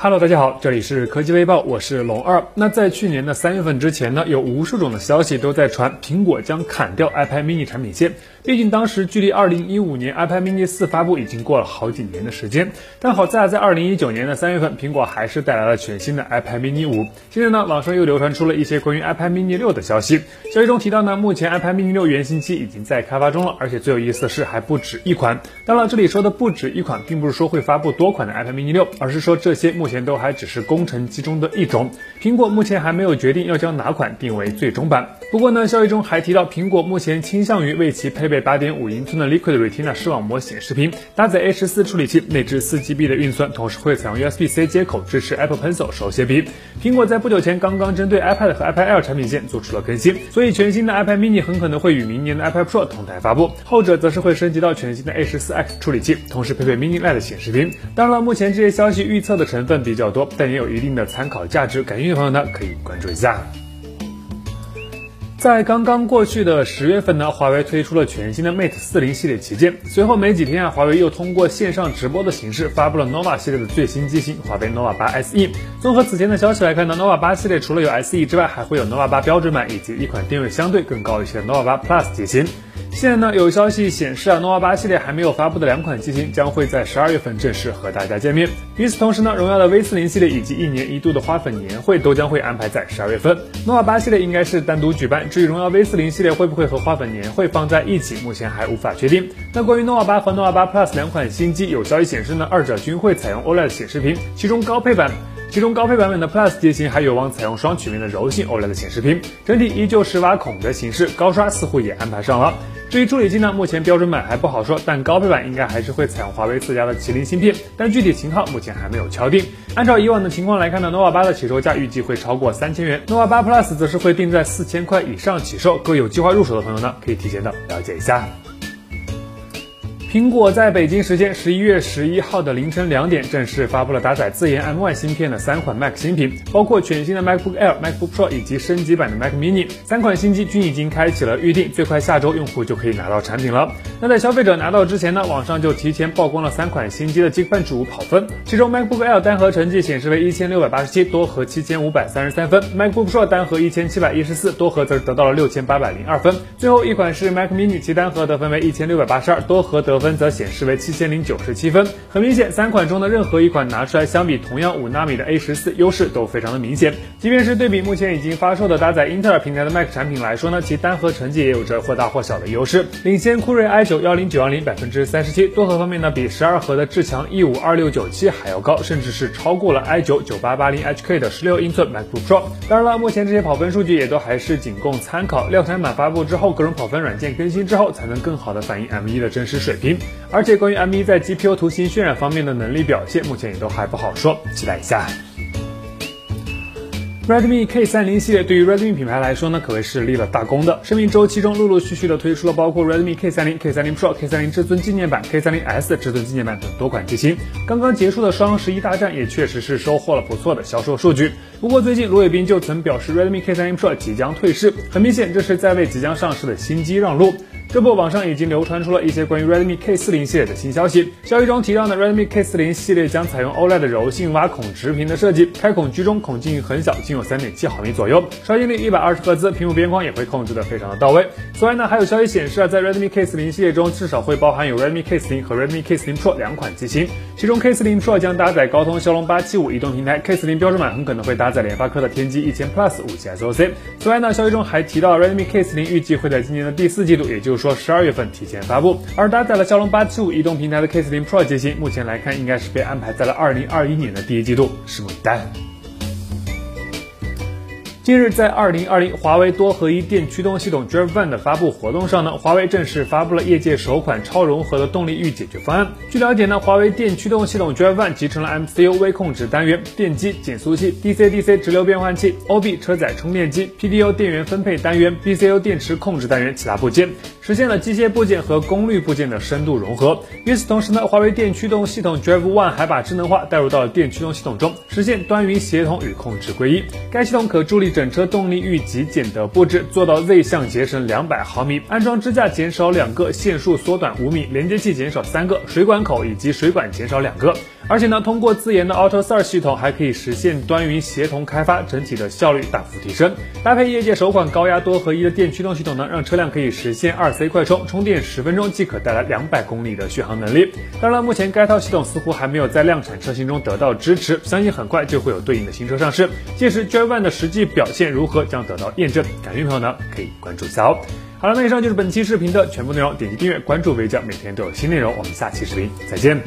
Hello，大家好，这里是科技微报，我是龙二。那在去年的三月份之前呢，有无数种的消息都在传苹果将砍掉 iPad mini 产品线。毕竟当时距离二零一五年 iPad mini 四发布已经过了好几年的时间。但好在在二零一九年的三月份，苹果还是带来了全新的 iPad mini 五。现在呢，网上又流传出了一些关于 iPad mini 六的消息。消息中提到呢，目前 iPad mini 六原型机已经在开发中了，而且最有意思的是还不止一款。当然，这里说的不止一款，并不是说会发布多款的 iPad mini 六，而是说这些目目前都还只是工程机中的一种。苹果目前还没有决定要将哪款定为最终版。不过呢，消息中还提到，苹果目前倾向于为其配备八点五英寸的 Liquid Retina 视网膜显示屏，搭载 A 十四处理器，内置四 GB 的运算，同时会采用 USB-C 接口，支持 Apple Pencil 手写笔。苹果在不久前刚刚针对 iPad 和 iPad Air 产品线做出了更新，所以全新的 iPad mini 很可能会与明年的 iPad Pro 同台发布，后者则是会升级到全新的 A 十四 X 处理器，同时配备 Mini LED 显示屏。当然了，目前这些消息预测的成分比较多，但也有一定的参考价值，感兴趣的朋友呢可以关注一下。在刚刚过去的十月份呢，华为推出了全新的 Mate 四零系列旗舰。随后没几天啊，华为又通过线上直播的形式发布了 Nova 系列的最新机型华为 Nova 8 SE。综合此前的消息来看呢，Nova 8系列除了有 SE 之外，还会有 Nova 8标准版以及一款定位相对更高一些的 Nova 8 Plus 机型。现在呢，有消息显示啊，nova 八系列还没有发布的两款机型将会在十二月份正式和大家见面。与此同时呢，荣耀的 V 四零系列以及一年一度的花粉年会都将会安排在十二月份。nova 八系列应该是单独举办，至于荣耀 V 四零系列会不会和花粉年会放在一起，目前还无法确定。那关于 nova 八和 nova 八 Plus 两款新机，有消息显示呢，二者均会采用 OLED 显示屏，其中高配版。其中高配版本的 Plus 机型还有望采用双曲面的柔性 OLED 显示屏，整体依旧是挖孔的形式，高刷似乎也安排上了。至于处理器呢，目前标准版还不好说，但高配版应该还是会采用华为自家的麒麟芯片，但具体型号目前还没有敲定。按照以往的情况来看呢，nova 八的起售价预计会超过三千元，nova 八 Plus 则是会定在四千块以上起售。各有计划入手的朋友呢，可以提前的了解一下。苹果在北京时间十一月十一号的凌晨两点正式发布了搭载自研 M1 芯片的三款 Mac 新品，包括全新的 MacBook Air、MacBook Pro 以及升级版的 Mac Mini。三款新机均已经开启了预定，最快下周用户就可以拿到产品了。那在消费者拿到之前呢，网上就提前曝光了三款新机的金饭煮跑分，其中 MacBook Air 单核成绩显示为一千六百八十七，多核七千五百三十三分；MacBook Pro 单核一千七百一十四，多核则是得到了六千八百零二分。最后一款是 Mac Mini，其单核得分为一千六百八十二，多核得分则显示为。七千零九十七分，很明显，三款中的任何一款拿出来相比，同样五纳米的 A 十四优势都非常的明显。即便是对比目前已经发售的搭载英特尔平台的 Mac 产品来说呢，其单核成绩也有着或大或小的优势，领先酷睿 i 九幺零九幺零百分之三十七。多核方面呢，比十二核的至强 E 五二六九七还要高，甚至是超过了 i 九九八八零 HK 的十六英寸 MacBook Pro。当然了，目前这些跑分数据也都还是仅供参考，量产版发布之后，各种跑分软件更新之后，才能更好的反映 M 一的真实水平。而且关于 M1 在 GPU 图形渲染方面的能力表现，目前也都还不好说，期待一下。Redmi K30 系列对于 Redmi 品牌来说呢，可谓是立了大功的。生命周期中，陆陆续续的推出了包括 Redmi K30、K30 Pro、K30 至尊纪念版、K30S 至尊纪念版等多款机型。刚刚结束的双十一大战也确实是收获了不错的销售数据。不过最近卢伟斌就曾表示，Redmi K30 Pro 即将退市，很明显这是在为即将上市的新机让路。这不，网上已经流传出了一些关于 Redmi K40 系列的新消息。消息中提到呢，Redmi K40 系列将采用 OLED 柔性挖孔直屏的设计，开孔居中，孔径很小，仅有三点七毫米左右，刷新率一百二十赫兹，屏幕边框也会控制的非常的到位。此外呢，还有消息显示啊，在 Redmi K40 系列中，至少会包含有 Redmi K40 和 Redmi K40 Pro 两款机型，其中 K40 Pro 将搭载高通骁龙八七五移动平台，K40 标准版很可能会搭载联发科的天玑一千 Plus 五 G SoC。此外呢，消息中还提到 Redmi K40 预计会在今年的第四季度，也就是说十二月份提前发布，而搭载了骁龙八七五移动平台的 K40 Pro 机型，目前来看应该是被安排在了二零二一年的第一季度，拭目以待。近日，在二零二零华为多合一电驱动系统 Drive One 的发布活动上呢，华为正式发布了业界首款超融合的动力域解决方案。据了解呢，华为电驱动系统 Drive One 集成了 MCU 微控制单元、电机减速器、DC-DC 直流变换器、OB 车载充电机、PDU 电源分配单元、BCU 电池控制单元其他部件，实现了机械部件和功率部件的深度融合。与此同时呢，华为电驱动系统 Drive One 还把智能化带入到了电驱动系统中，实现端云协同与控制归一。该系统可助力整车动力域极简的布置，做到 Z 向节省两百毫米，安装支架减少两个，线束缩短五米，连接器减少三个，水管口以及水管减少两个。而且呢，通过自研的 AutoSAR 系统，还可以实现端云协同开发，整体的效率大幅提升。搭配业界首款高压多合一的电驱动系统呢，让车辆可以实现二 C 快充，充电十分钟即可带来两百公里的续航能力。当然，目前该套系统似乎还没有在量产车型中得到支持，相信很快就会有对应的新车上市。届时 j One 的实际表现如何将得到验证，感兴趣朋友呢可以关注一下哦。好了，那以上就是本期视频的全部内容，点击订阅关注微教，每天都有新内容。我们下期视频再见。